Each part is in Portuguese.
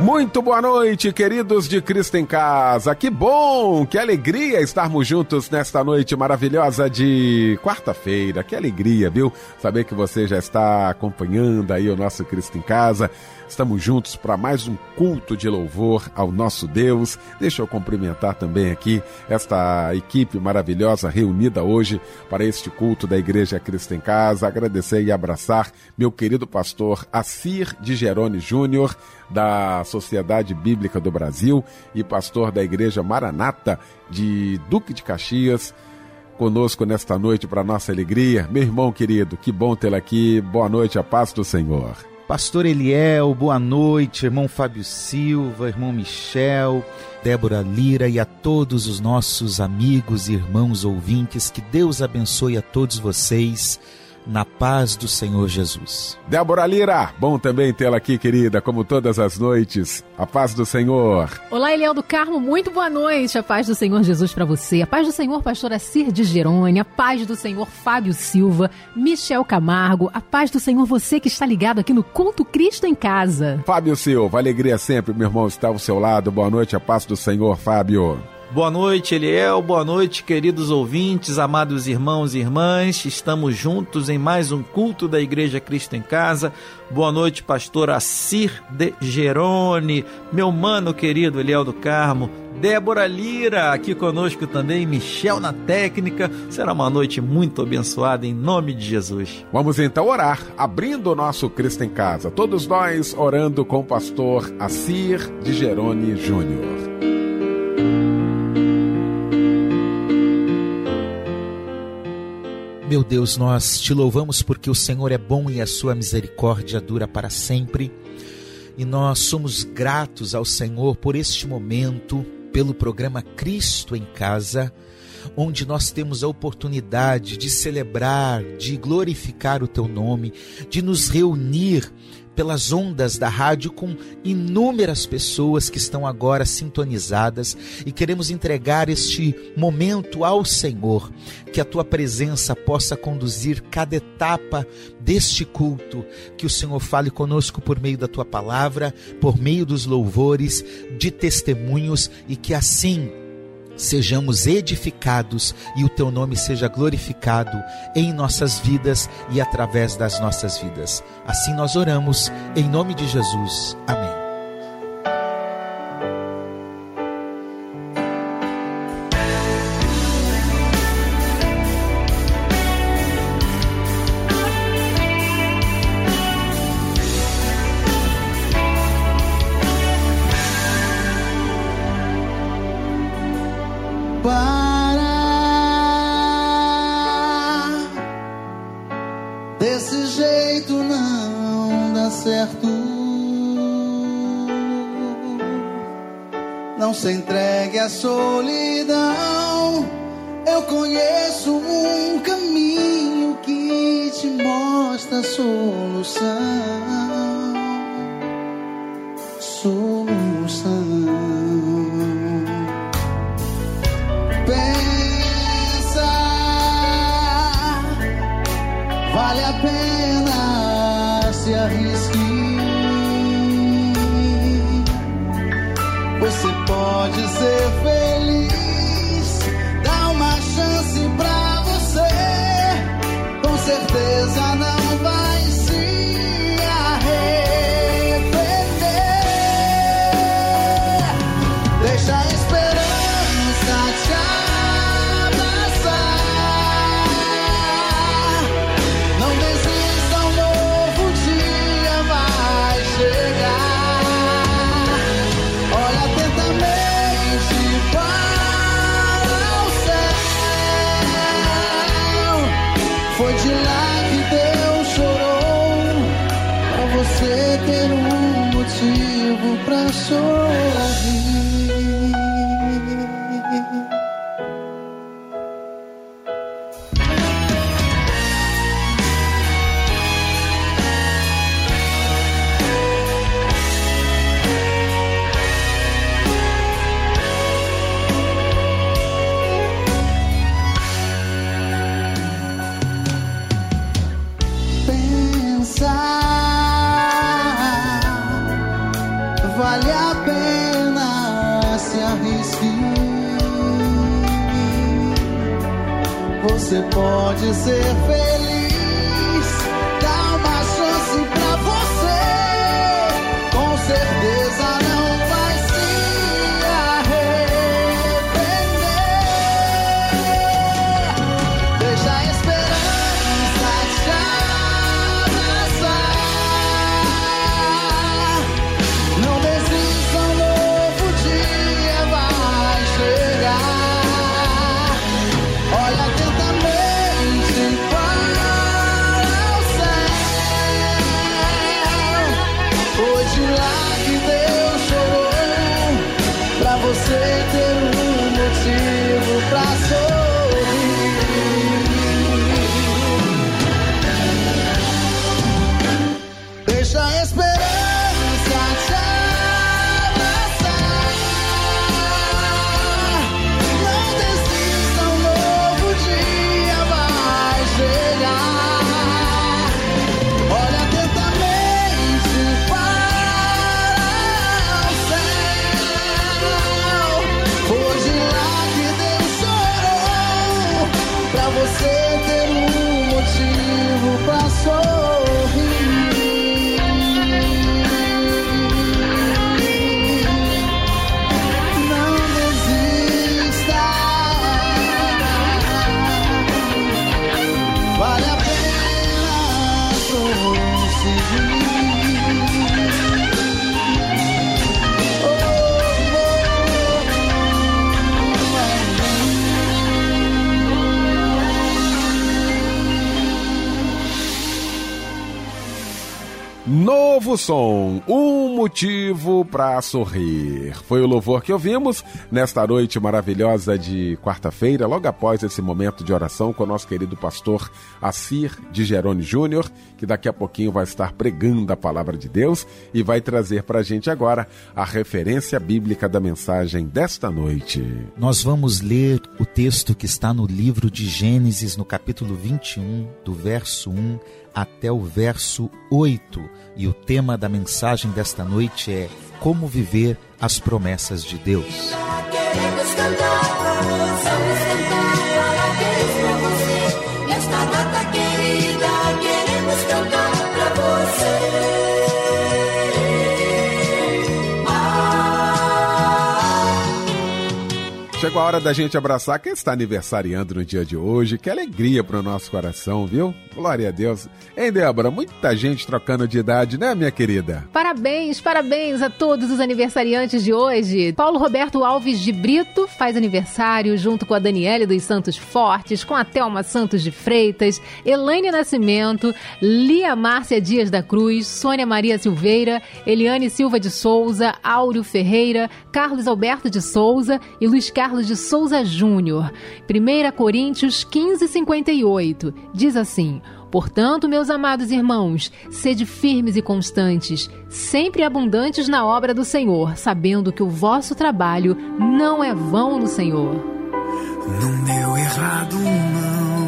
Muito boa noite, queridos de Cristo em Casa. Que bom, que alegria estarmos juntos nesta noite maravilhosa de quarta-feira. Que alegria, viu? Saber que você já está acompanhando aí o nosso Cristo em Casa. Estamos juntos para mais um culto de louvor ao nosso Deus. Deixa eu cumprimentar também aqui esta equipe maravilhosa reunida hoje para este culto da Igreja Cristo em Casa. Agradecer e abraçar meu querido pastor Assir de Gerone Júnior, da Sociedade Bíblica do Brasil e pastor da Igreja Maranata de Duque de Caxias conosco nesta noite para nossa alegria. Meu irmão querido, que bom tê-lo aqui. Boa noite, a paz do Senhor. Pastor Eliel, boa noite, irmão Fábio Silva, irmão Michel, Débora Lira e a todos os nossos amigos e irmãos ouvintes. Que Deus abençoe a todos vocês na paz do Senhor Jesus. Débora Lira, bom também tê-la aqui, querida, como todas as noites. A paz do Senhor. Olá, Eliel do Carmo, muito boa noite. A paz do Senhor Jesus para você. A paz do Senhor, pastora Cir de Gerônia. A paz do Senhor, Fábio Silva, Michel Camargo. A paz do Senhor, você que está ligado aqui no Culto Cristo em Casa. Fábio Silva, alegria sempre, meu irmão, estar ao seu lado. Boa noite, a paz do Senhor, Fábio. Boa noite, Eliel. Boa noite, queridos ouvintes, amados irmãos e irmãs. Estamos juntos em mais um culto da Igreja Cristo em Casa. Boa noite, pastor Assir de Gerone, meu mano querido Eliel do Carmo. Débora Lira, aqui conosco também, Michel na técnica. Será uma noite muito abençoada em nome de Jesus. Vamos então orar, abrindo o nosso Cristo em Casa. Todos nós orando com o pastor Assir de Gerone Júnior. Meu Deus, nós te louvamos porque o Senhor é bom e a sua misericórdia dura para sempre. E nós somos gratos ao Senhor por este momento, pelo programa Cristo em Casa, onde nós temos a oportunidade de celebrar, de glorificar o teu nome, de nos reunir pelas ondas da rádio com inúmeras pessoas que estão agora sintonizadas e queremos entregar este momento ao Senhor, que a tua presença possa conduzir cada etapa deste culto, que o Senhor fale conosco por meio da tua palavra, por meio dos louvores, de testemunhos e que assim sejamos edificados e o teu nome seja glorificado em nossas vidas e através das nossas vidas. Assim nós oramos, em nome de Jesus. Amém. solidão, eu conheço um caminho que te mostra a solução. você ter um motivo pra. Novo som, um motivo para sorrir. Foi o louvor que ouvimos nesta noite maravilhosa de quarta-feira, logo após esse momento de oração com o nosso querido pastor Assir de Gerone Júnior, que daqui a pouquinho vai estar pregando a palavra de Deus e vai trazer para a gente agora a referência bíblica da mensagem desta noite. Nós vamos ler o texto que está no livro de Gênesis, no capítulo 21, do verso 1 até o verso 8. E o tema da mensagem desta noite é Como viver as promessas de Deus. Chegou a hora da gente abraçar quem está aniversariando no dia de hoje. Que alegria para o nosso coração, viu? Glória a Deus. Hein, Débora? Muita gente trocando de idade, né, minha querida? Parabéns, parabéns a todos os aniversariantes de hoje. Paulo Roberto Alves de Brito faz aniversário junto com a Daniele dos Santos Fortes, com a Thelma Santos de Freitas, Elaine Nascimento, Lia Márcia Dias da Cruz, Sônia Maria Silveira, Eliane Silva de Souza, Áureo Ferreira, Carlos Alberto de Souza e Luiz Carlos Carlos de Souza Júnior. 1 Coríntios 15, 58. Diz assim: Portanto, meus amados irmãos, sede firmes e constantes, sempre abundantes na obra do Senhor, sabendo que o vosso trabalho não é vão no Senhor. Não deu errado, não.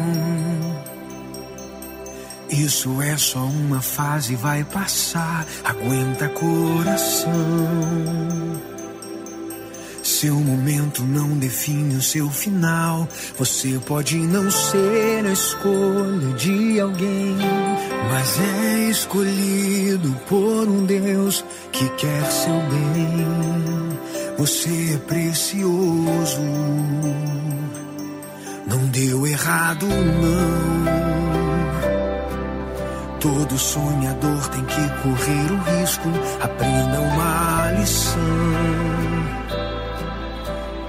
Isso é só uma fase, vai passar. Aguenta coração. Seu momento não define o seu final. Você pode não ser a escolha de alguém, mas é escolhido por um Deus que quer seu bem. Você é precioso. Não deu errado, não. Todo sonhador tem que correr o risco. Aprenda uma lição.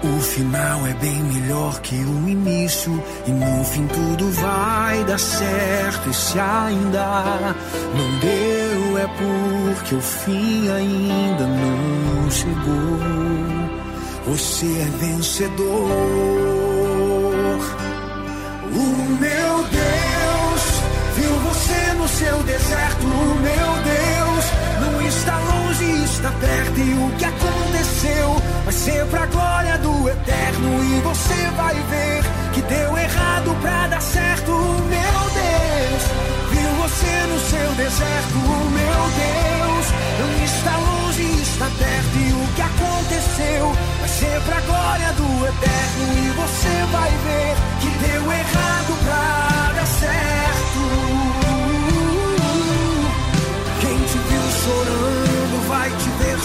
O final é bem melhor que o início. E no fim tudo vai dar certo. E se ainda não deu, é porque o fim ainda não chegou. Você é vencedor. O meu Deus viu você no seu deserto. O meu Deus não está longe, está perto. E o que aconteceu? Eterno e você vai ver que deu errado pra dar certo, meu Deus. Viu você no seu deserto, meu Deus. Não está longe, está perto e o que aconteceu vai ser pra glória do eterno. E você vai ver que deu errado pra dar certo. Quem te viu chorando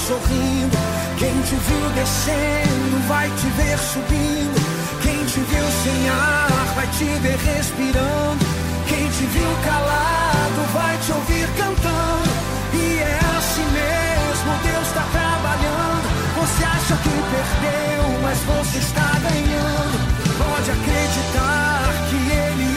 sorrindo. Quem te viu descendo vai te ver subindo. Quem te viu sem ar vai te ver respirando. Quem te viu calado vai te ouvir cantando. E é assim mesmo, Deus está trabalhando. Você acha que perdeu, mas você está ganhando. Pode acreditar que Ele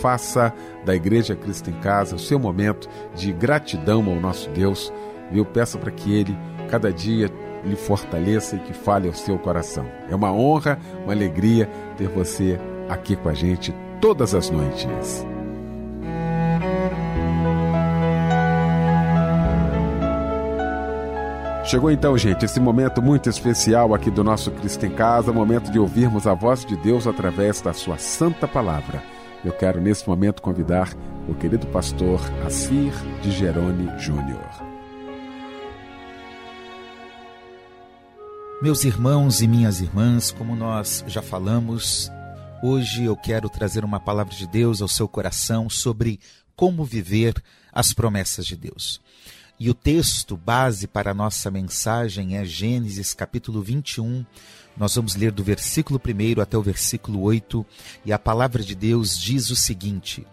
Faça da Igreja Cristo em Casa o seu momento de gratidão ao nosso Deus. Viu? Peça para que Ele, cada dia, lhe fortaleça e que fale ao seu coração. É uma honra, uma alegria ter você aqui com a gente todas as noites. Chegou então, gente, esse momento muito especial aqui do nosso Cristo em Casa, momento de ouvirmos a voz de Deus através da sua santa palavra. Eu quero nesse momento convidar o querido pastor Assir de Gerone Júnior. Meus irmãos e minhas irmãs, como nós já falamos, hoje eu quero trazer uma palavra de Deus ao seu coração sobre como viver as promessas de Deus. E o texto base para a nossa mensagem é Gênesis capítulo 21. Nós vamos ler do versículo 1 até o versículo 8, e a palavra de Deus diz o seguinte: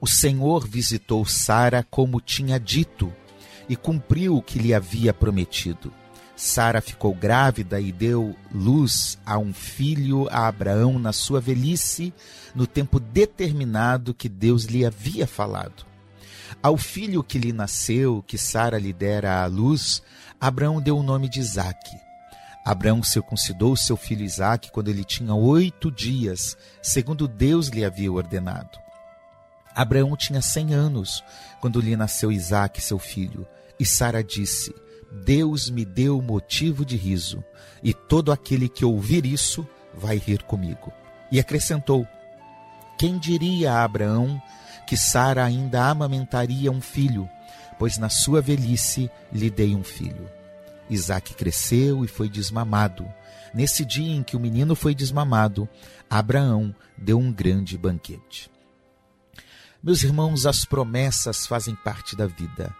O Senhor visitou Sara como tinha dito, e cumpriu o que lhe havia prometido. Sara ficou grávida e deu luz a um filho a Abraão na sua velhice, no tempo determinado que Deus lhe havia falado. Ao filho que lhe nasceu, que Sara lhe dera à luz, Abraão deu o nome de Isaque. Abraão circuncidou seu filho Isaque quando ele tinha oito dias, segundo Deus lhe havia ordenado. Abraão tinha cem anos quando lhe nasceu Isaque, seu filho, e Sara disse: Deus me deu motivo de riso, e todo aquele que ouvir isso vai rir comigo. E acrescentou: Quem diria a Abraão que Sara ainda amamentaria um filho, pois na sua velhice lhe dei um filho. Isaque cresceu e foi desmamado. Nesse dia em que o menino foi desmamado, Abraão deu um grande banquete. Meus irmãos, as promessas fazem parte da vida.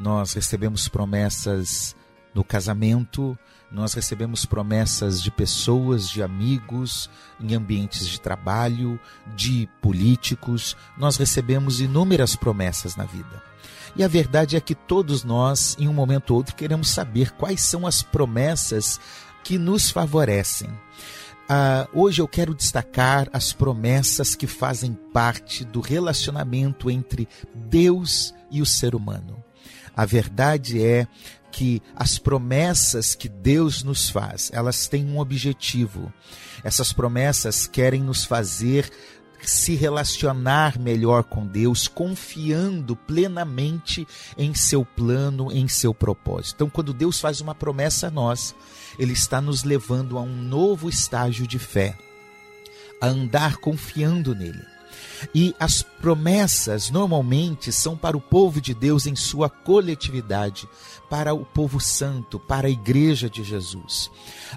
Nós recebemos promessas no casamento, nós recebemos promessas de pessoas, de amigos, em ambientes de trabalho, de políticos, nós recebemos inúmeras promessas na vida. E a verdade é que todos nós, em um momento ou outro, queremos saber quais são as promessas que nos favorecem. Ah, hoje eu quero destacar as promessas que fazem parte do relacionamento entre Deus e o ser humano. A verdade é que as promessas que Deus nos faz, elas têm um objetivo. Essas promessas querem nos fazer se relacionar melhor com Deus, confiando plenamente em seu plano, em seu propósito. Então, quando Deus faz uma promessa a nós, Ele está nos levando a um novo estágio de fé, a andar confiando nele. E as promessas normalmente são para o povo de Deus em sua coletividade, para o povo santo, para a igreja de Jesus.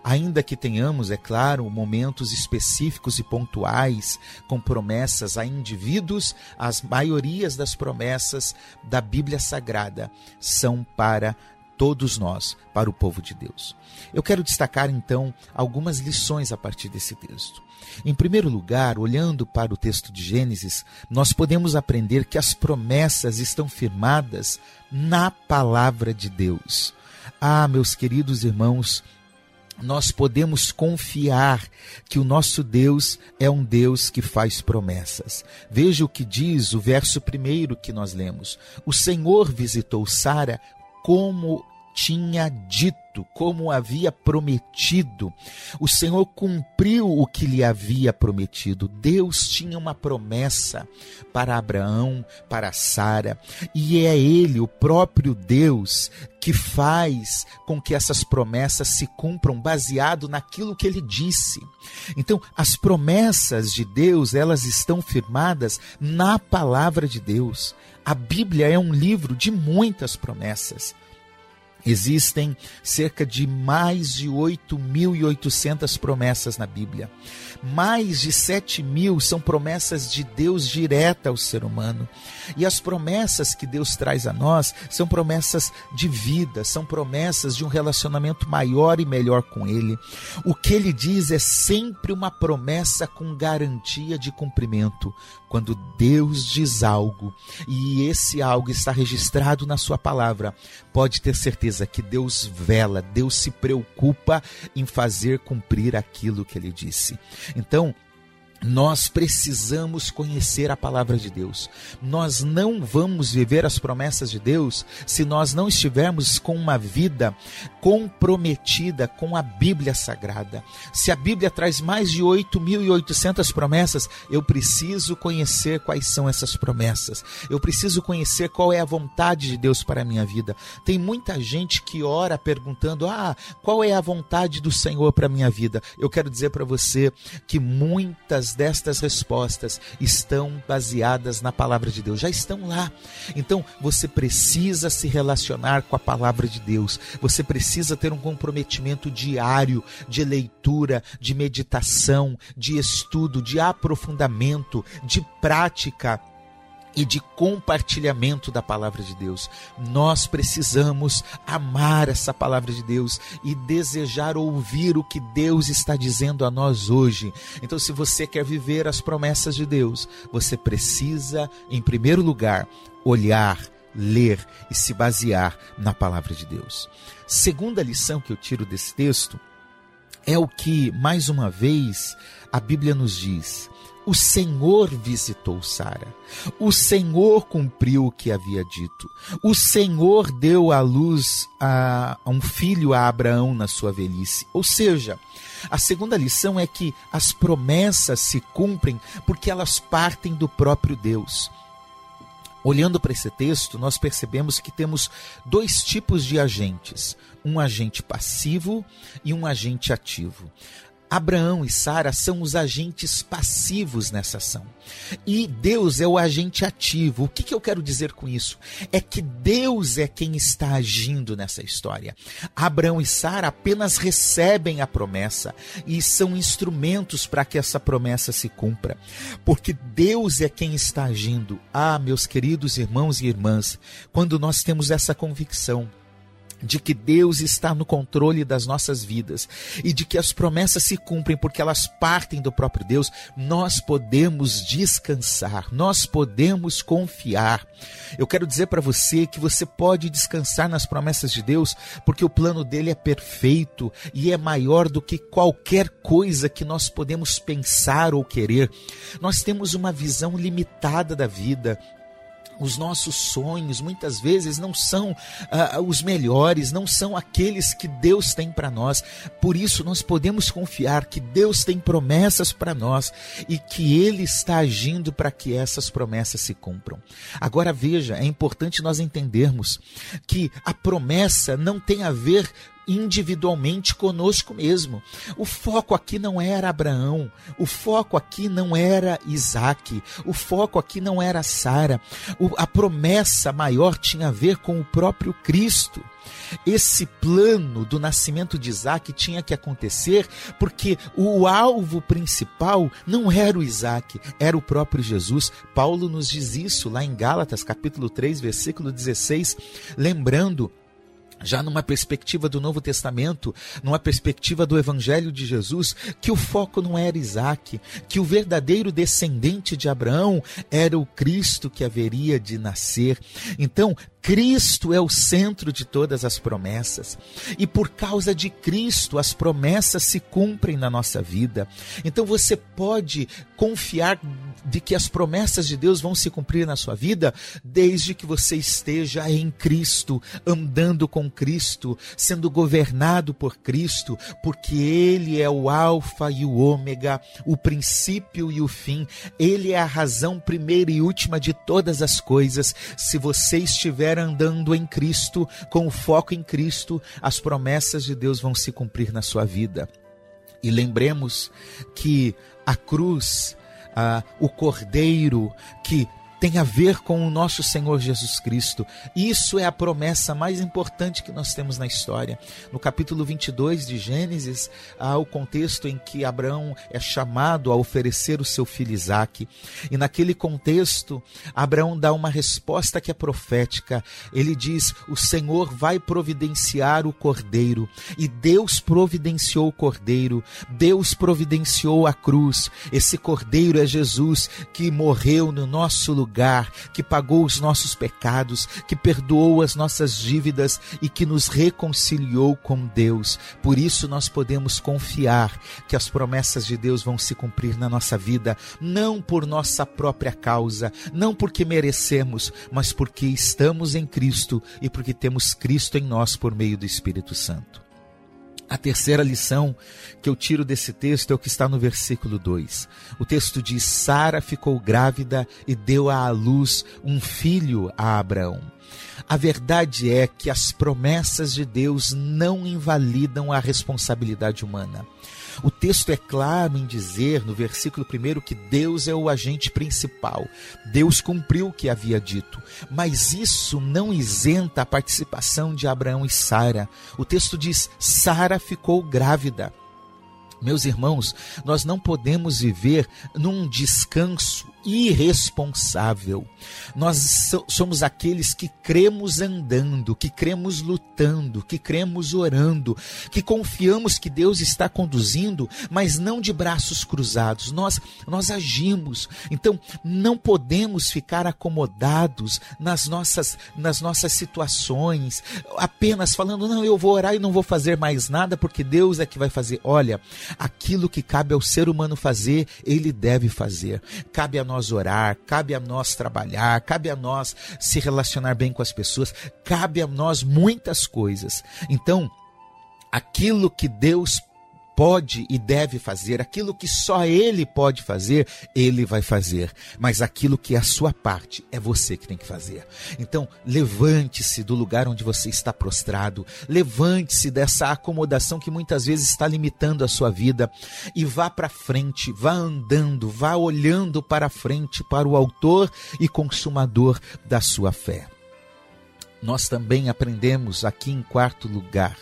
Ainda que tenhamos, é claro, momentos específicos e pontuais com promessas a indivíduos, as maiorias das promessas da Bíblia Sagrada são para todos nós, para o povo de Deus. Eu quero destacar então algumas lições a partir desse texto. Em primeiro lugar, olhando para o texto de Gênesis, nós podemos aprender que as promessas estão firmadas na palavra de Deus. Ah, meus queridos irmãos, nós podemos confiar que o nosso Deus é um Deus que faz promessas. Veja o que diz o verso primeiro que nós lemos. O Senhor visitou Sara como tinha dito, como havia prometido. O Senhor cumpriu o que lhe havia prometido. Deus tinha uma promessa para Abraão, para Sara, e é Ele, o próprio Deus, que faz com que essas promessas se cumpram baseado naquilo que ele disse. Então, as promessas de Deus, elas estão firmadas na palavra de Deus. A Bíblia é um livro de muitas promessas. Existem cerca de mais de 8.800 promessas na Bíblia. Mais de 7 mil são promessas de Deus direta ao ser humano. E as promessas que Deus traz a nós são promessas de vida, são promessas de um relacionamento maior e melhor com Ele. O que Ele diz é sempre uma promessa com garantia de cumprimento. Quando Deus diz algo e esse algo está registrado na Sua palavra, pode ter certeza que Deus vela, Deus se preocupa em fazer cumprir aquilo que Ele disse. Então, nós precisamos conhecer a palavra de Deus. Nós não vamos viver as promessas de Deus se nós não estivermos com uma vida comprometida com a Bíblia Sagrada. Se a Bíblia traz mais de 8.800 promessas, eu preciso conhecer quais são essas promessas. Eu preciso conhecer qual é a vontade de Deus para a minha vida. Tem muita gente que ora perguntando: "Ah, qual é a vontade do Senhor para a minha vida?". Eu quero dizer para você que muitas destas respostas estão baseadas na palavra de Deus, já estão lá. Então, você precisa se relacionar com a palavra de Deus. Você precisa ter um comprometimento diário de leitura, de meditação, de estudo, de aprofundamento, de prática e de compartilhamento da palavra de Deus. Nós precisamos amar essa palavra de Deus e desejar ouvir o que Deus está dizendo a nós hoje. Então, se você quer viver as promessas de Deus, você precisa, em primeiro lugar, olhar, ler e se basear na palavra de Deus. Segunda lição que eu tiro desse texto é o que, mais uma vez, a Bíblia nos diz o Senhor visitou Sara. O Senhor cumpriu o que havia dito. O Senhor deu à luz a, a um filho a Abraão na sua velhice. Ou seja, a segunda lição é que as promessas se cumprem porque elas partem do próprio Deus. Olhando para esse texto, nós percebemos que temos dois tipos de agentes: um agente passivo e um agente ativo. Abraão e Sara são os agentes passivos nessa ação. E Deus é o agente ativo. O que, que, eu quero dizer com isso? É que Deus é quem está agindo nessa história. Abraão e Sara apenas recebem a promessa e são instrumentos para que essa promessa se cumpra. Porque Deus é quem está agindo. Ah, meus queridos irmãos e irmãs, quando nós temos essa convicção, de que Deus está no controle das nossas vidas e de que as promessas se cumprem porque elas partem do próprio Deus, nós podemos descansar, nós podemos confiar. Eu quero dizer para você que você pode descansar nas promessas de Deus porque o plano dele é perfeito e é maior do que qualquer coisa que nós podemos pensar ou querer. Nós temos uma visão limitada da vida os nossos sonhos muitas vezes não são uh, os melhores, não são aqueles que Deus tem para nós. Por isso, nós podemos confiar que Deus tem promessas para nós e que Ele está agindo para que essas promessas se cumpram. Agora, veja, é importante nós entendermos que a promessa não tem a ver individualmente conosco mesmo. O foco aqui não era Abraão, o foco aqui não era Isaac, o foco aqui não era Sara. A promessa maior tinha a ver com o próprio Cristo. Esse plano do nascimento de Isaac tinha que acontecer porque o alvo principal não era o Isaac, era o próprio Jesus. Paulo nos diz isso lá em Gálatas, capítulo 3, versículo 16, lembrando já numa perspectiva do Novo Testamento, numa perspectiva do Evangelho de Jesus, que o foco não era Isaac, que o verdadeiro descendente de Abraão era o Cristo que haveria de nascer. Então, Cristo é o centro de todas as promessas. E por causa de Cristo, as promessas se cumprem na nossa vida. Então você pode confiar de que as promessas de Deus vão se cumprir na sua vida desde que você esteja em Cristo, andando com Cristo, sendo governado por Cristo, porque Ele é o Alfa e o Ômega, o princípio e o fim. Ele é a razão primeira e última de todas as coisas. Se você estiver andando em Cristo, com o foco em Cristo, as promessas de Deus vão se cumprir na sua vida. E lembremos que a cruz, ah, o cordeiro que tem a ver com o nosso Senhor Jesus Cristo. Isso é a promessa mais importante que nós temos na história. No capítulo 22 de Gênesis, há o contexto em que Abraão é chamado a oferecer o seu filho Isaque. E naquele contexto, Abraão dá uma resposta que é profética. Ele diz: O Senhor vai providenciar o cordeiro. E Deus providenciou o cordeiro. Deus providenciou a cruz. Esse cordeiro é Jesus que morreu no nosso lugar lugar, que pagou os nossos pecados, que perdoou as nossas dívidas e que nos reconciliou com Deus. Por isso nós podemos confiar que as promessas de Deus vão se cumprir na nossa vida, não por nossa própria causa, não porque merecemos, mas porque estamos em Cristo e porque temos Cristo em nós por meio do Espírito Santo. A terceira lição que eu tiro desse texto é o que está no versículo 2. O texto diz: Sara ficou grávida e deu à luz um filho a Abraão. A verdade é que as promessas de Deus não invalidam a responsabilidade humana. O texto é claro em dizer, no versículo 1, que Deus é o agente principal. Deus cumpriu o que havia dito. Mas isso não isenta a participação de Abraão e Sara. O texto diz: Sara ficou grávida. Meus irmãos, nós não podemos viver num descanso irresponsável. Nós somos aqueles que cremos andando, que cremos lutando, que cremos orando, que confiamos que Deus está conduzindo, mas não de braços cruzados. Nós nós agimos. Então, não podemos ficar acomodados nas nossas nas nossas situações, apenas falando: "Não, eu vou orar e não vou fazer mais nada porque Deus é que vai fazer". Olha, aquilo que cabe ao ser humano fazer, ele deve fazer. Cabe a nós nós orar, cabe a nós trabalhar, cabe a nós se relacionar bem com as pessoas, cabe a nós muitas coisas. Então, aquilo que Deus pode e deve fazer, aquilo que só ele pode fazer, ele vai fazer. Mas aquilo que é a sua parte, é você que tem que fazer. Então, levante-se do lugar onde você está prostrado, levante-se dessa acomodação que muitas vezes está limitando a sua vida e vá para frente, vá andando, vá olhando para frente, para o autor e consumador da sua fé. Nós também aprendemos aqui em quarto lugar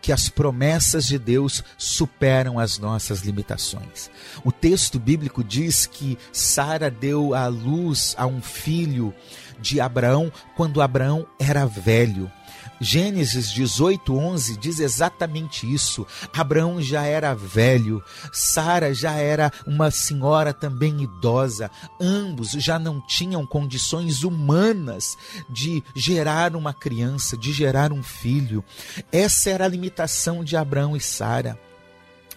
que as promessas de Deus superam as nossas limitações. O texto bíblico diz que Sara deu à luz a um filho de Abraão quando Abraão era velho. Gênesis 18, 11 diz exatamente isso. Abraão já era velho, Sara já era uma senhora também idosa. Ambos já não tinham condições humanas de gerar uma criança, de gerar um filho. Essa era a limitação de Abraão e Sara.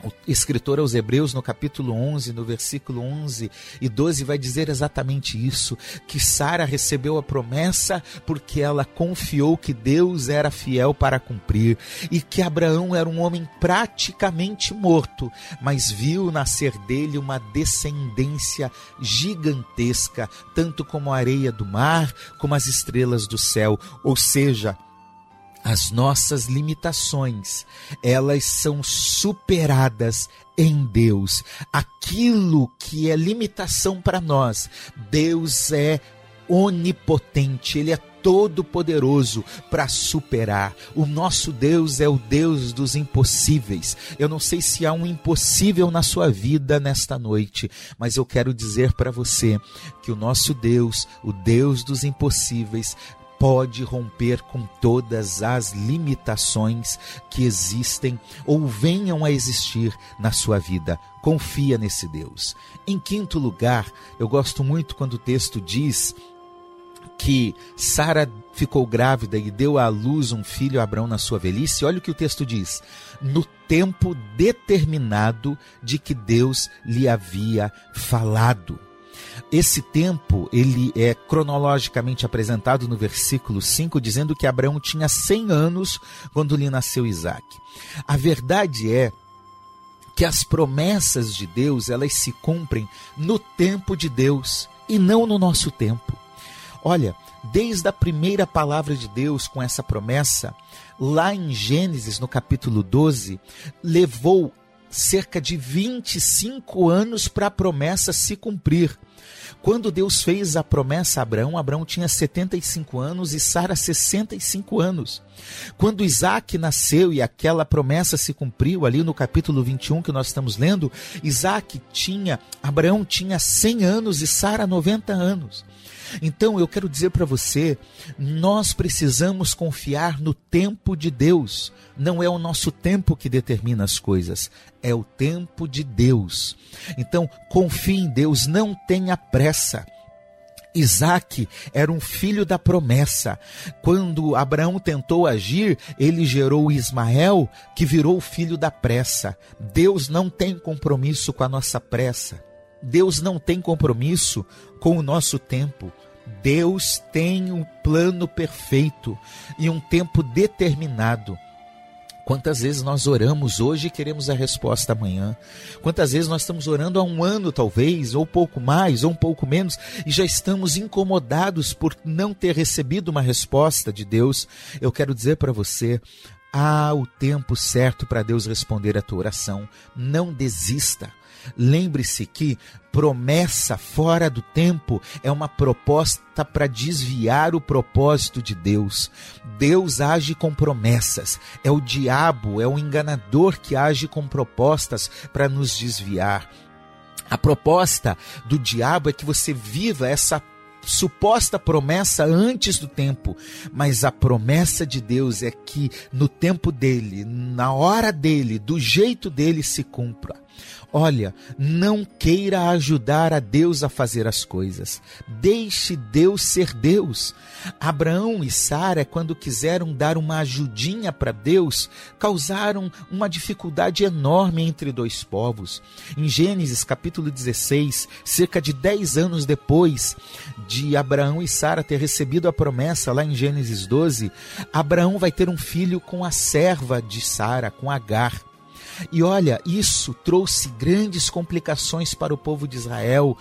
O escritor aos Hebreus, no capítulo 11, no versículo 11 e 12, vai dizer exatamente isso: que Sara recebeu a promessa porque ela confiou que Deus era fiel para cumprir e que Abraão era um homem praticamente morto, mas viu nascer dele uma descendência gigantesca, tanto como a areia do mar, como as estrelas do céu, ou seja, as nossas limitações, elas são superadas em Deus. Aquilo que é limitação para nós, Deus é onipotente, ele é todo poderoso para superar. O nosso Deus é o Deus dos impossíveis. Eu não sei se há um impossível na sua vida nesta noite, mas eu quero dizer para você que o nosso Deus, o Deus dos impossíveis, pode romper com todas as limitações que existem ou venham a existir na sua vida. Confia nesse Deus. Em quinto lugar, eu gosto muito quando o texto diz que Sara ficou grávida e deu à luz um filho a Abraão na sua velhice. Olha o que o texto diz: no tempo determinado de que Deus lhe havia falado. Esse tempo, ele é cronologicamente apresentado no versículo 5, dizendo que Abraão tinha 100 anos quando lhe nasceu Isaac. A verdade é que as promessas de Deus, elas se cumprem no tempo de Deus e não no nosso tempo. Olha, desde a primeira palavra de Deus com essa promessa, lá em Gênesis, no capítulo 12, levou cerca de 25 anos para a promessa se cumprir. Quando Deus fez a promessa a Abraão, Abraão tinha 75 anos e Sara 65 anos. Quando Isaac nasceu e aquela promessa se cumpriu, ali no capítulo 21 que nós estamos lendo, Isaac tinha, Abraão tinha 100 anos e Sara 90 anos. Então eu quero dizer para você, nós precisamos confiar no tempo de Deus. Não é o nosso tempo que determina as coisas, é o tempo de Deus. Então confie em Deus, não tenha pressa. Isaac era um filho da promessa. Quando Abraão tentou agir, ele gerou Ismael, que virou o filho da pressa. Deus não tem compromisso com a nossa pressa. Deus não tem compromisso com o nosso tempo. Deus tem um plano perfeito e um tempo determinado. Quantas vezes nós oramos hoje e queremos a resposta amanhã? Quantas vezes nós estamos orando há um ano, talvez, ou pouco mais, ou um pouco menos, e já estamos incomodados por não ter recebido uma resposta de Deus? Eu quero dizer para você: há o tempo certo para Deus responder a tua oração. Não desista. Lembre-se que promessa fora do tempo é uma proposta para desviar o propósito de Deus. Deus age com promessas. É o diabo, é o enganador que age com propostas para nos desviar. A proposta do diabo é que você viva essa suposta promessa antes do tempo, mas a promessa de Deus é que no tempo dele, na hora dele, do jeito dele se cumpra. Olha, não queira ajudar a Deus a fazer as coisas. Deixe Deus ser Deus. Abraão e Sara, quando quiseram dar uma ajudinha para Deus, causaram uma dificuldade enorme entre dois povos. Em Gênesis capítulo 16, cerca de 10 anos depois de Abraão e Sara ter recebido a promessa lá em Gênesis 12, Abraão vai ter um filho com a serva de Sara, com Agar. E olha, isso trouxe grandes complicações para o povo de Israel,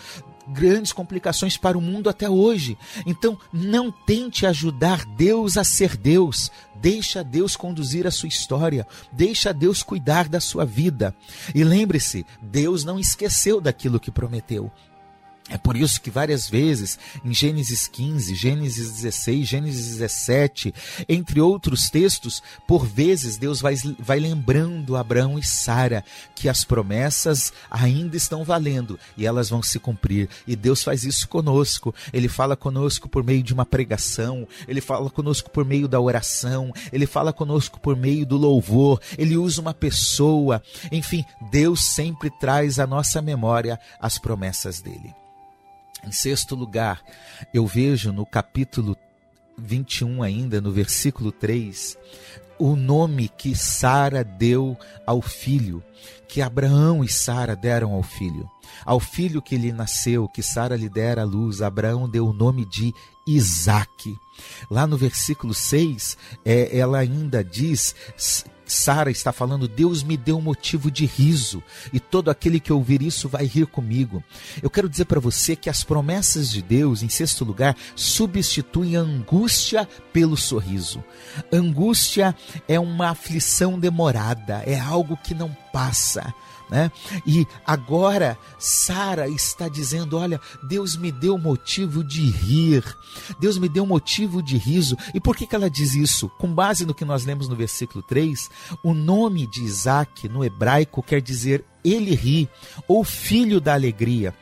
grandes complicações para o mundo até hoje. Então, não tente ajudar Deus a ser Deus. Deixa Deus conduzir a sua história, deixa Deus cuidar da sua vida. E lembre-se, Deus não esqueceu daquilo que prometeu. É por isso que várias vezes, em Gênesis 15, Gênesis 16, Gênesis 17, entre outros textos, por vezes Deus vai, vai lembrando Abraão e Sara que as promessas ainda estão valendo e elas vão se cumprir. E Deus faz isso conosco. Ele fala conosco por meio de uma pregação, ele fala conosco por meio da oração, ele fala conosco por meio do louvor, ele usa uma pessoa. Enfim, Deus sempre traz à nossa memória as promessas dele. Em sexto lugar, eu vejo no capítulo 21 ainda, no versículo 3, o nome que Sara deu ao filho, que Abraão e Sara deram ao filho. Ao filho que lhe nasceu, que Sara lhe dera à luz, Abraão deu o nome de Isaque. Lá no versículo 6, é, ela ainda diz Sara está falando: Deus me deu motivo de riso, e todo aquele que ouvir isso vai rir comigo. Eu quero dizer para você que as promessas de Deus, em sexto lugar, substituem a angústia pelo sorriso. Angústia é uma aflição demorada, é algo que não passa. Né? E agora Sara está dizendo: Olha, Deus me deu motivo de rir, Deus me deu motivo de riso. E por que, que ela diz isso? Com base no que nós lemos no versículo 3, o nome de Isaac no hebraico quer dizer ele ri, ou filho da alegria.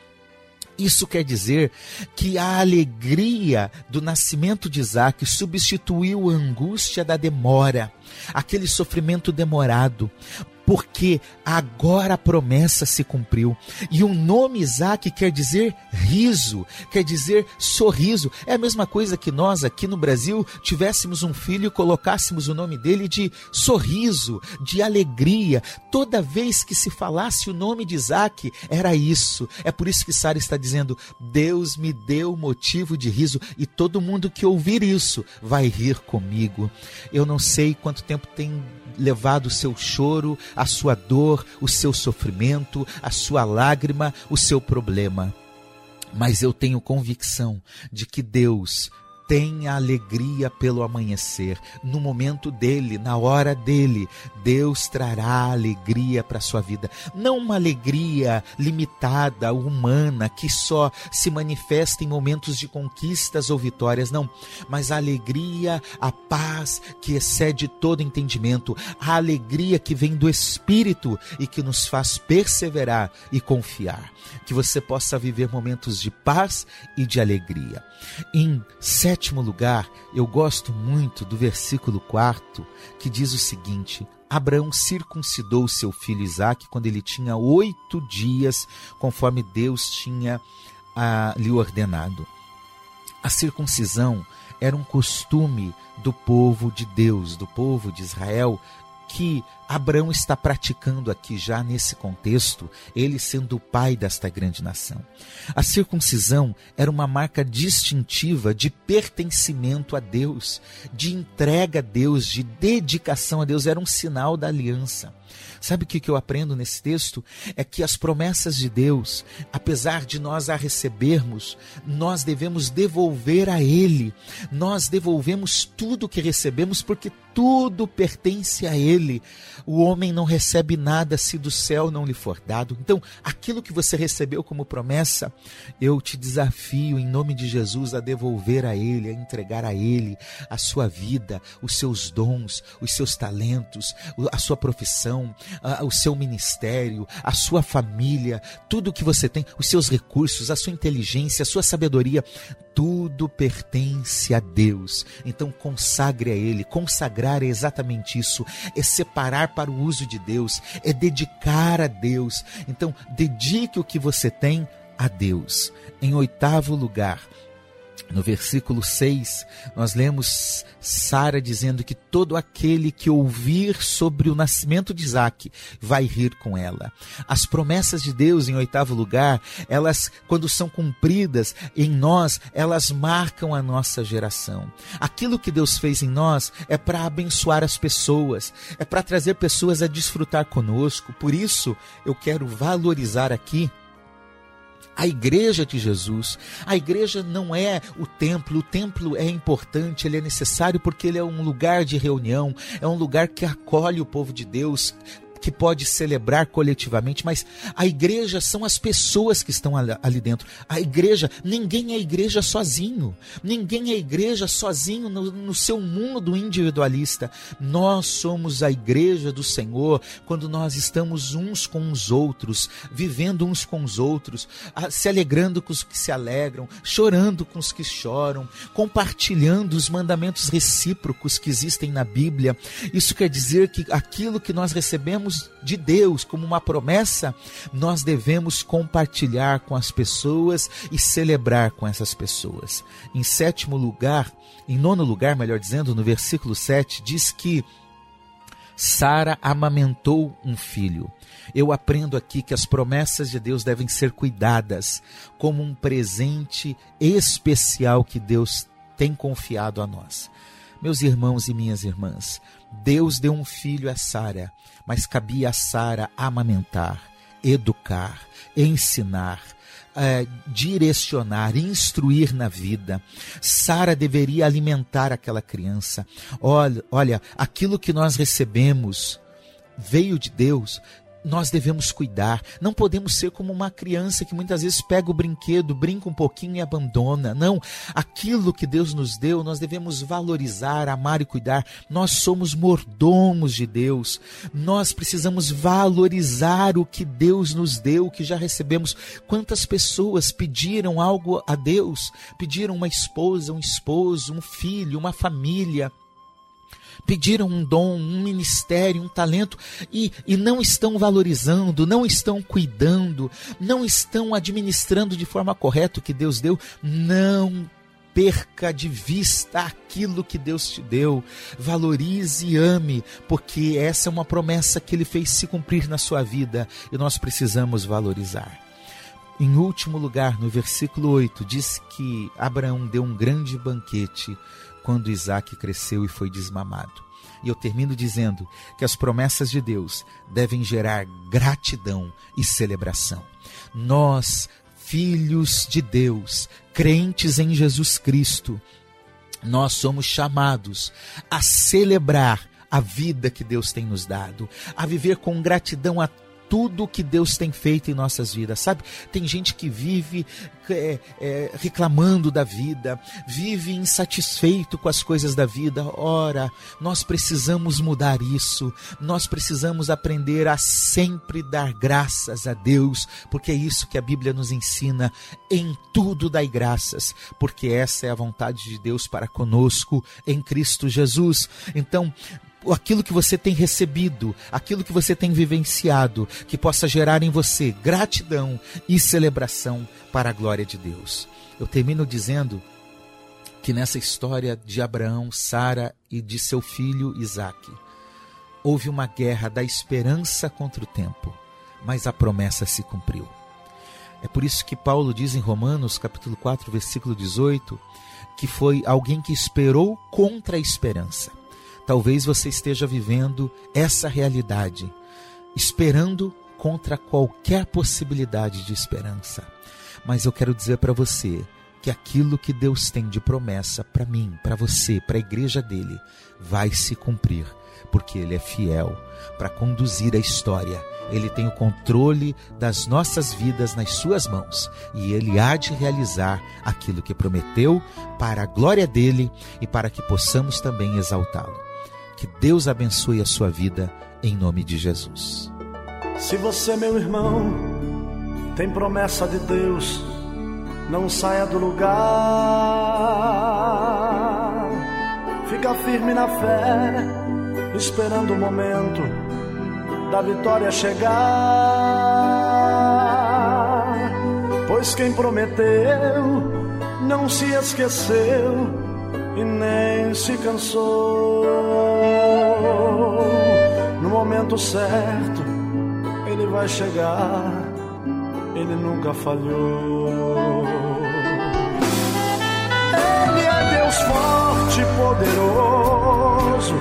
Isso quer dizer que a alegria do nascimento de Isaac substituiu a angústia da demora, aquele sofrimento demorado porque agora a promessa se cumpriu. E o nome Isaac quer dizer riso, quer dizer sorriso. É a mesma coisa que nós aqui no Brasil tivéssemos um filho e colocássemos o nome dele de sorriso, de alegria. Toda vez que se falasse o nome de Isaac, era isso. É por isso que Sara está dizendo: Deus me deu motivo de riso, e todo mundo que ouvir isso vai rir comigo. Eu não sei quanto tempo tem levado o seu choro, a sua dor, o seu sofrimento, a sua lágrima, o seu problema. Mas eu tenho convicção de que Deus Tenha alegria pelo amanhecer. No momento dele, na hora dele, Deus trará alegria para a sua vida. Não uma alegria limitada, humana, que só se manifesta em momentos de conquistas ou vitórias, não. Mas a alegria, a paz que excede todo entendimento, a alegria que vem do Espírito e que nos faz perseverar e confiar. Que você possa viver momentos de paz e de alegria. Em sétimo lugar, eu gosto muito do versículo 4, que diz o seguinte: Abraão circuncidou seu filho Isaque quando ele tinha oito dias, conforme Deus tinha ah, lhe ordenado. A circuncisão era um costume do povo de Deus, do povo de Israel, que Abraão está praticando aqui já nesse contexto, ele sendo o pai desta grande nação. A circuncisão era uma marca distintiva de pertencimento a Deus, de entrega a Deus, de dedicação a Deus, era um sinal da aliança. Sabe o que eu aprendo nesse texto? É que as promessas de Deus, apesar de nós a recebermos, nós devemos devolver a Ele. Nós devolvemos tudo que recebemos porque tudo pertence a Ele. O homem não recebe nada se do céu não lhe for dado. Então, aquilo que você recebeu como promessa, eu te desafio em nome de Jesus a devolver a Ele, a entregar a Ele a sua vida, os seus dons, os seus talentos, a sua profissão, o seu ministério, a sua família, tudo que você tem, os seus recursos, a sua inteligência, a sua sabedoria, tudo pertence a Deus. Então consagre a Ele. Consagrar é exatamente isso: é separar para o uso de Deus, é dedicar a Deus. Então dedique o que você tem a Deus. Em oitavo lugar, no versículo 6, nós lemos Sara dizendo que todo aquele que ouvir sobre o nascimento de Isaac vai rir com ela. As promessas de Deus, em oitavo lugar, elas, quando são cumpridas em nós, elas marcam a nossa geração. Aquilo que Deus fez em nós é para abençoar as pessoas, é para trazer pessoas a desfrutar conosco. Por isso, eu quero valorizar aqui a igreja de Jesus. A igreja não é o templo, o templo é importante, ele é necessário porque ele é um lugar de reunião, é um lugar que acolhe o povo de Deus, que pode celebrar coletivamente, mas a igreja são as pessoas que estão ali dentro. A igreja, ninguém é igreja sozinho. Ninguém é igreja sozinho no, no seu mundo individualista. Nós somos a igreja do Senhor quando nós estamos uns com os outros, vivendo uns com os outros, se alegrando com os que se alegram, chorando com os que choram, compartilhando os mandamentos recíprocos que existem na Bíblia. Isso quer dizer que aquilo que nós recebemos recebemos de Deus como uma promessa, nós devemos compartilhar com as pessoas e celebrar com essas pessoas. Em sétimo lugar, em nono lugar, melhor dizendo, no versículo 7, diz que Sara amamentou um filho. Eu aprendo aqui que as promessas de Deus devem ser cuidadas como um presente especial que Deus tem confiado a nós. Meus irmãos e minhas irmãs, Deus deu um filho a Sara, mas cabia a Sara amamentar, educar, ensinar, é, direcionar, instruir na vida. Sara deveria alimentar aquela criança. Olha, olha, aquilo que nós recebemos veio de Deus, nós devemos cuidar. Não podemos ser como uma criança que muitas vezes pega o brinquedo, brinca um pouquinho e abandona. Não. Aquilo que Deus nos deu, nós devemos valorizar, amar e cuidar. Nós somos mordomos de Deus. Nós precisamos valorizar o que Deus nos deu, o que já recebemos. Quantas pessoas pediram algo a Deus? Pediram uma esposa, um esposo, um filho, uma família pediram um dom, um ministério, um talento e, e não estão valorizando, não estão cuidando, não estão administrando de forma correta o que Deus deu, não perca de vista aquilo que Deus te deu. Valorize e ame, porque essa é uma promessa que ele fez se cumprir na sua vida e nós precisamos valorizar. Em último lugar, no versículo 8, diz que Abraão deu um grande banquete quando Isaac cresceu e foi desmamado. E eu termino dizendo que as promessas de Deus devem gerar gratidão e celebração. Nós, filhos de Deus, crentes em Jesus Cristo, nós somos chamados a celebrar a vida que Deus tem nos dado, a viver com gratidão a tudo que Deus tem feito em nossas vidas, sabe? Tem gente que vive é, é, reclamando da vida, vive insatisfeito com as coisas da vida. Ora, nós precisamos mudar isso, nós precisamos aprender a sempre dar graças a Deus, porque é isso que a Bíblia nos ensina. Em tudo dai graças, porque essa é a vontade de Deus para conosco em Cristo Jesus. Então, aquilo que você tem recebido, aquilo que você tem vivenciado, que possa gerar em você gratidão e celebração para a glória de Deus. Eu termino dizendo que nessa história de Abraão, Sara e de seu filho Isaque, houve uma guerra da esperança contra o tempo, mas a promessa se cumpriu. É por isso que Paulo diz em Romanos, capítulo 4, versículo 18, que foi alguém que esperou contra a esperança. Talvez você esteja vivendo essa realidade, esperando contra qualquer possibilidade de esperança. Mas eu quero dizer para você que aquilo que Deus tem de promessa para mim, para você, para a igreja dele, vai se cumprir, porque ele é fiel para conduzir a história. Ele tem o controle das nossas vidas nas suas mãos e ele há de realizar aquilo que prometeu para a glória dele e para que possamos também exaltá-lo. Que Deus abençoe a sua vida em nome de Jesus. Se você, meu irmão, tem promessa de Deus, não saia do lugar. Fica firme na fé, esperando o momento da vitória chegar. Pois quem prometeu não se esqueceu e nem se cansou. No momento certo, ele vai chegar, ele nunca falhou. Ele é Deus forte e poderoso,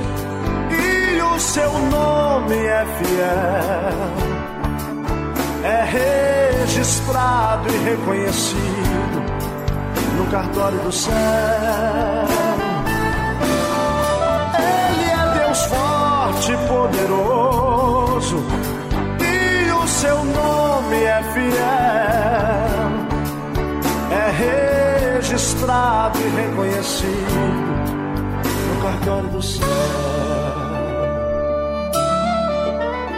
e o seu nome é fiel. É registrado e reconhecido no cartório do céu. É fiel. É registrado e reconhecido no cartório do céu.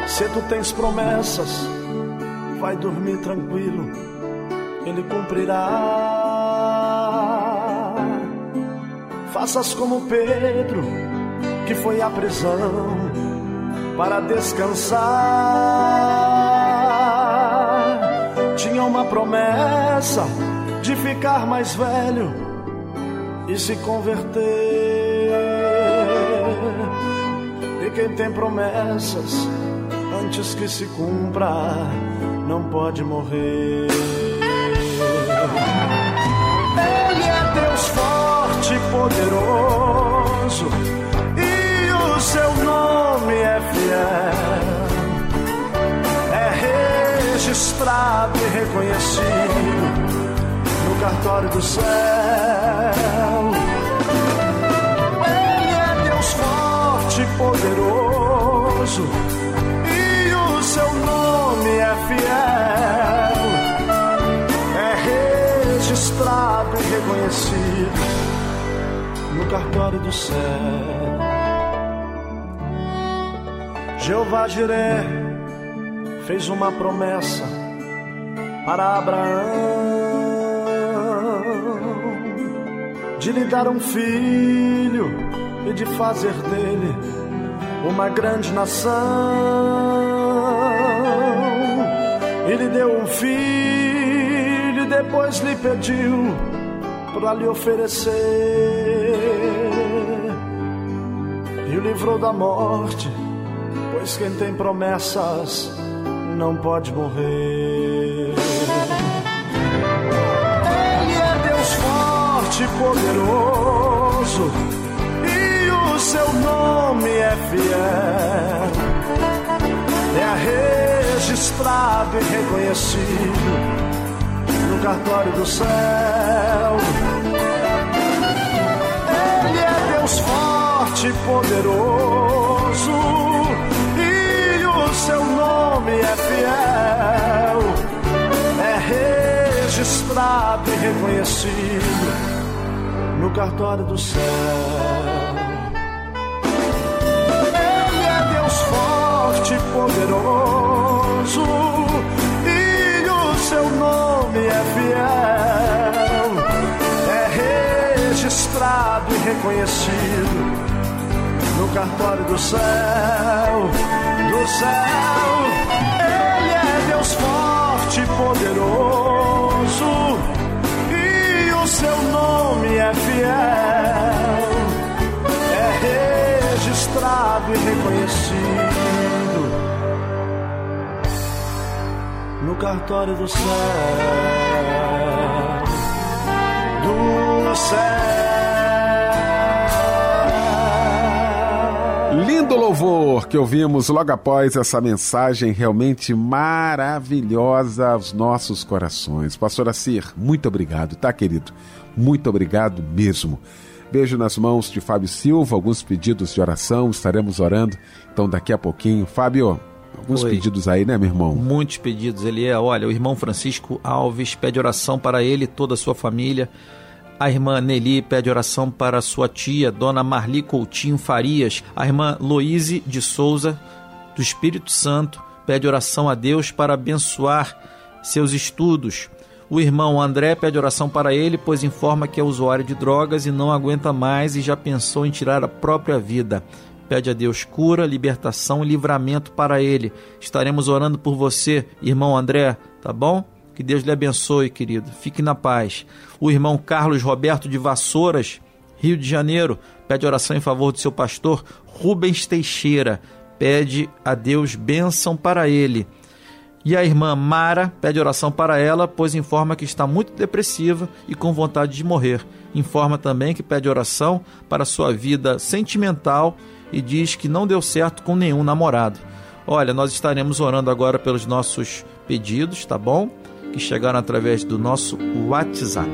Se tu tens promessas, vai dormir tranquilo, ele cumprirá. Faças como Pedro, que foi à prisão para descansar. Tinha uma promessa de ficar mais velho e se converter. E quem tem promessas antes que se cumpra, não pode morrer. Ele é Deus forte e poderoso, e o seu Registrado e reconhecido no cartório do céu. Ele é Deus forte e poderoso, e o seu nome é fiel. É registrado e reconhecido no cartório do céu. Jeová Jiré fez uma promessa para Abraão de lhe dar um filho e de fazer dele uma grande nação. Ele deu um filho e depois lhe pediu para lhe oferecer e o livrou da morte, pois quem tem promessas não pode morrer. Forte e poderoso, e o seu nome é fiel. É registrado e reconhecido no cartório do céu. Ele é Deus forte e poderoso, e o seu nome é fiel. É registrado e reconhecido no cartório do céu. Ele é Deus forte poderoso, e o seu nome é fiel. É registrado e reconhecido no cartório do céu, do céu. Ele é Deus forte poderoso, seu nome é fiel. É registrado e reconhecido no cartório do céu, do céu. Lindo louvor que ouvimos logo após essa mensagem realmente maravilhosa aos nossos corações. Pastor Assir, muito obrigado, tá, querido? Muito obrigado mesmo. Beijo nas mãos de Fábio Silva, alguns pedidos de oração, estaremos orando. Então, daqui a pouquinho, Fábio, alguns Oi. pedidos aí, né, meu irmão? Muitos pedidos. Ele é, olha, o irmão Francisco Alves pede oração para ele e toda a sua família. A irmã Nelly pede oração para sua tia, dona Marli Coutinho Farias. A irmã Loíse de Souza, do Espírito Santo, pede oração a Deus para abençoar seus estudos. O irmão André pede oração para ele, pois informa que é usuário de drogas e não aguenta mais e já pensou em tirar a própria vida. Pede a Deus cura, libertação e livramento para ele. Estaremos orando por você, irmão André, tá bom? Que Deus lhe abençoe, querido. Fique na paz. O irmão Carlos Roberto de Vassouras, Rio de Janeiro, pede oração em favor do seu pastor Rubens Teixeira. Pede a Deus bênção para ele. E a irmã Mara pede oração para ela, pois informa que está muito depressiva e com vontade de morrer. Informa também que pede oração para sua vida sentimental e diz que não deu certo com nenhum namorado. Olha, nós estaremos orando agora pelos nossos pedidos, tá bom? Que chegaram através do nosso WhatsApp.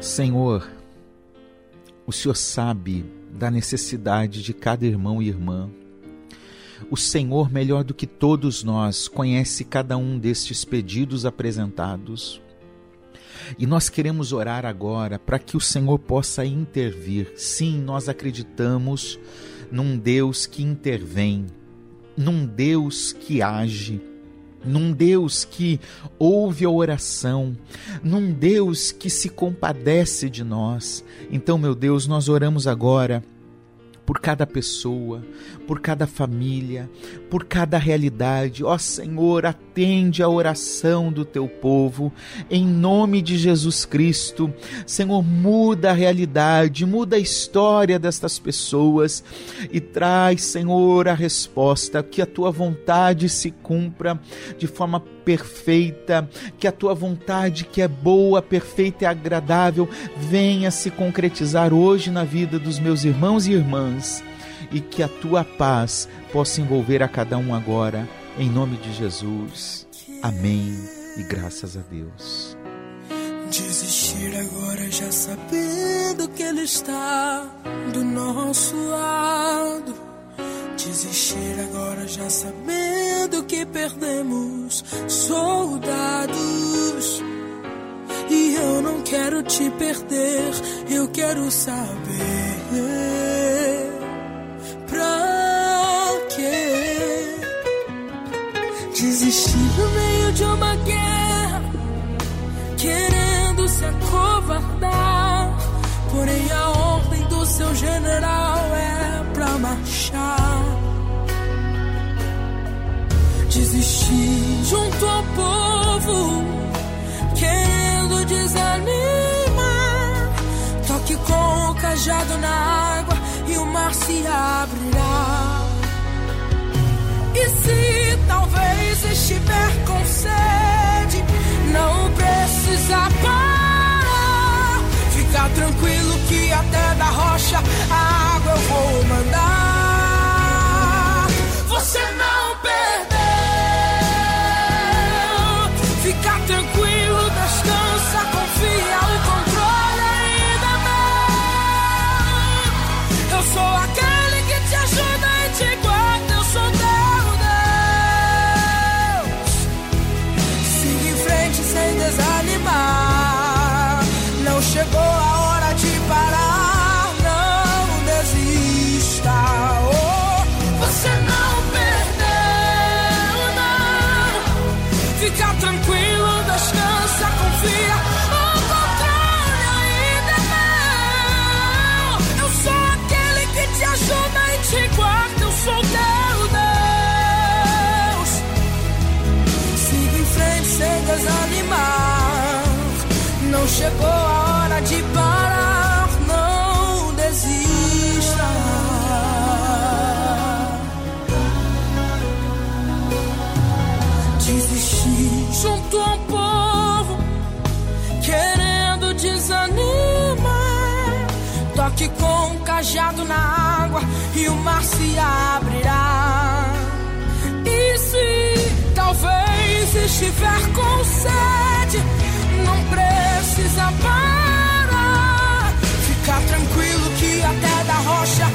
Senhor, o Senhor sabe da necessidade de cada irmão e irmã. O Senhor, melhor do que todos nós, conhece cada um destes pedidos apresentados. E nós queremos orar agora para que o Senhor possa intervir. Sim, nós acreditamos num Deus que intervém, num Deus que age, num Deus que ouve a oração, num Deus que se compadece de nós. Então, meu Deus, nós oramos agora por cada pessoa, por cada família, por cada realidade. Ó Senhor, atende a oração do teu povo, em nome de Jesus Cristo. Senhor, muda a realidade, muda a história destas pessoas e traz, Senhor, a resposta, que a tua vontade se cumpra de forma perfeita, que a tua vontade, que é boa, perfeita e agradável, venha se concretizar hoje na vida dos meus irmãos e irmãs e que a tua paz possa envolver a cada um agora, em nome de Jesus. Amém e graças a Deus. Desistir agora já sabendo que Ele está do nosso lado. Desistir agora já sabendo que perdemos soldados. E eu não quero te perder, eu quero saber pra quê? Desistir no meio de uma guerra, querendo se acovardar. Porém, a ordem do seu general é pra marchar. Junto ao povo, querendo desanimar. Toque com o cajado na água e o mar se abrirá. E se talvez estiver com sede, não precisa parar. Fica tranquilo que até da rocha a água eu vou mandar. Chegou a hora de parar. Não desista. Desistir junto ao povo, querendo desanimar. Toque com um cajado na água e o mar se abrirá. E se talvez estiver com sede, precisa parar. Fica tranquilo que até da rocha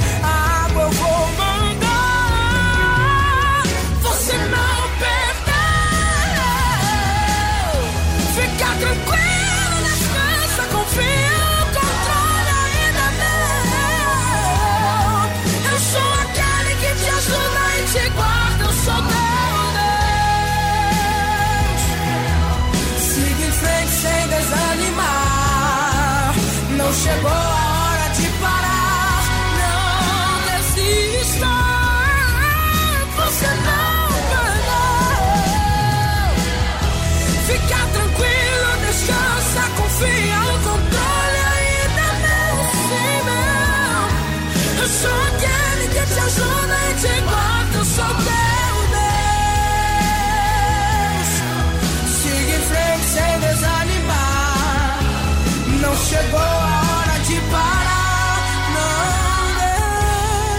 chegou hora de parar. Não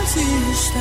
desista.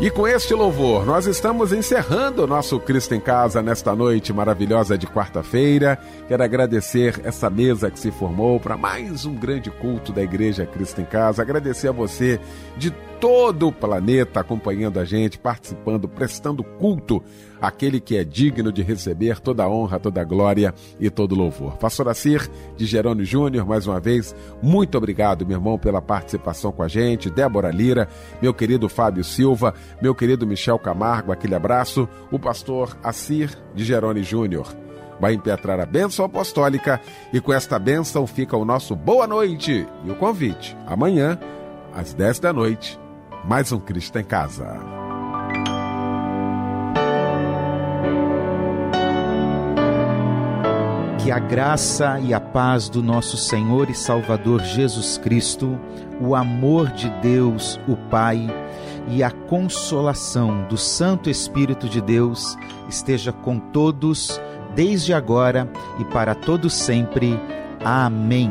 E com este louvor, nós estamos encerrando o nosso Cristo em Casa nesta noite maravilhosa de quarta-feira. Quero agradecer essa mesa que se formou para mais um grande culto da Igreja Cristo em Casa. Agradecer a você de todo o planeta acompanhando a gente, participando, prestando culto aquele que é digno de receber toda a honra, toda a glória e todo o louvor. Pastor Acir de Jerônimo Júnior, mais uma vez, muito obrigado, meu irmão, pela participação com a gente. Débora Lira, meu querido Fábio Silva, meu querido Michel Camargo, aquele abraço. O pastor Acir de Jerônimo Júnior vai impetrar a bênção apostólica e com esta bênção fica o nosso boa noite e o convite. Amanhã, às 10 da noite, mais um Cristo em Casa. Que a graça e a paz do nosso Senhor e Salvador Jesus Cristo, o amor de Deus, o Pai, e a consolação do Santo Espírito de Deus esteja com todos, desde agora e para todos sempre. Amém.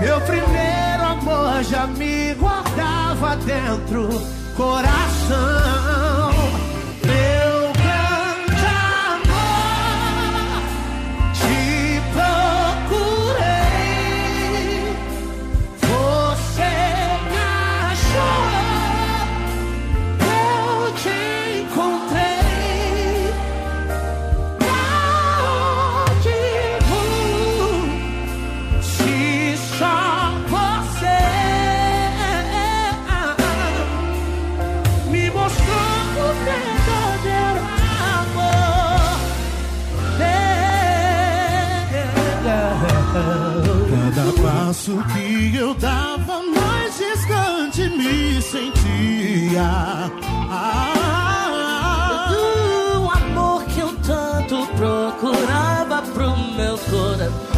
Meu primeiro amor já me guardava dentro, coração. sentia. Ah, amor que eu tanto procurava pro meu coração.